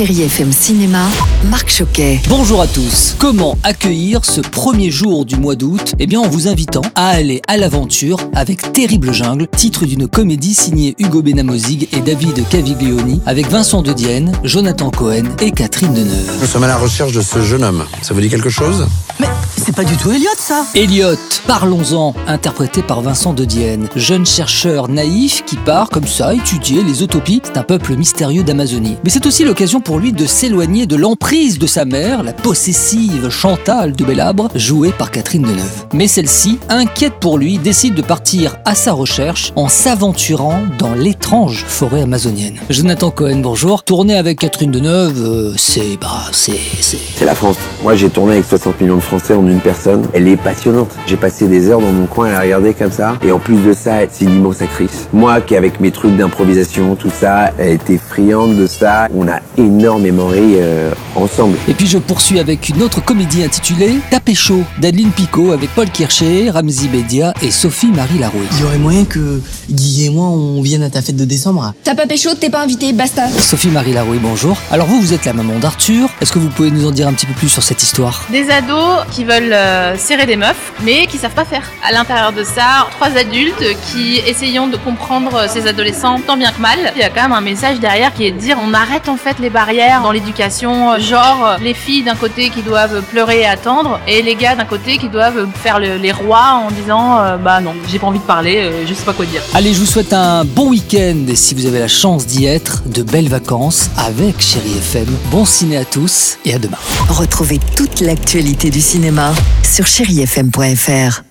Chérie FM Cinéma, Marc Choquet. Bonjour à tous. Comment accueillir ce premier jour du mois d'août? Eh bien en vous invitant à aller à l'aventure avec Terrible Jungle, titre d'une comédie signée Hugo Benamozig et David Caviglioni avec Vincent De Dienne, Jonathan Cohen et Catherine Deneuve. Nous sommes à la recherche de ce jeune homme. Ça vous dit quelque chose? Mais c'est pas du tout Elliot ça Elliot, parlons-en, interprété par Vincent De Dienne, jeune chercheur naïf qui part comme ça étudier les utopies. C'est un peuple mystérieux d'Amazonie. Mais c'est aussi l'occasion pour lui de s'éloigner de l'emprise de sa mère, la possessive Chantal de Bellabre, jouée par Catherine Deneuve. Mais celle-ci, inquiète pour lui, décide de partir à sa recherche en s'aventurant dans l'étrange forêt amazonienne. Jonathan Cohen, bonjour. Tourner avec Catherine Deneuve, euh, c'est... bah, c'est... c'est... C'est la France. Moi, j'ai tourné avec 60 millions de Français en une personne. Elle est passionnante. J'ai passé des heures dans mon coin à la regarder comme ça. Et en plus de ça, c'est une immense actrice. Moi, qui avec mes trucs d'improvisation, tout ça, elle était friande de ça. On a énormément ri euh, ensemble. Et puis je poursuis avec une autre comédie intitulée Tapé chaud d'Adeline Picot avec Paul Kircher, Ramzi Bedia et Sophie-Marie Larouille. Il y aurait moyen que Guy et moi on vienne à ta fête de décembre T'as pas pécho, t'es pas invité, basta. Sophie-Marie Larouille, bonjour. Alors vous, vous êtes la maman d'Arthur. Est-ce que vous pouvez nous en dire un petit peu plus sur cette histoire? Des ados qui veulent euh, serrer des meufs, mais qui savent pas faire. À l'intérieur de ça, trois adultes qui essayons de comprendre ces adolescents tant bien que mal. Il y a quand même un message derrière qui est de dire on arrête en fait les barrières dans l'éducation, genre euh, les filles d'un côté qui doivent pleurer et attendre, et les gars d'un côté qui doivent faire le- les rois en disant euh, bah non, j'ai pas envie de parler, euh, je sais pas quoi dire. Allez, je vous souhaite un bon week-end et si vous avez la chance d'y être, de belles vacances avec Chérie FM. Bon ciné à tous et à demain. Retrouvez toute l'actualité du cinéma sur chérifm.fr.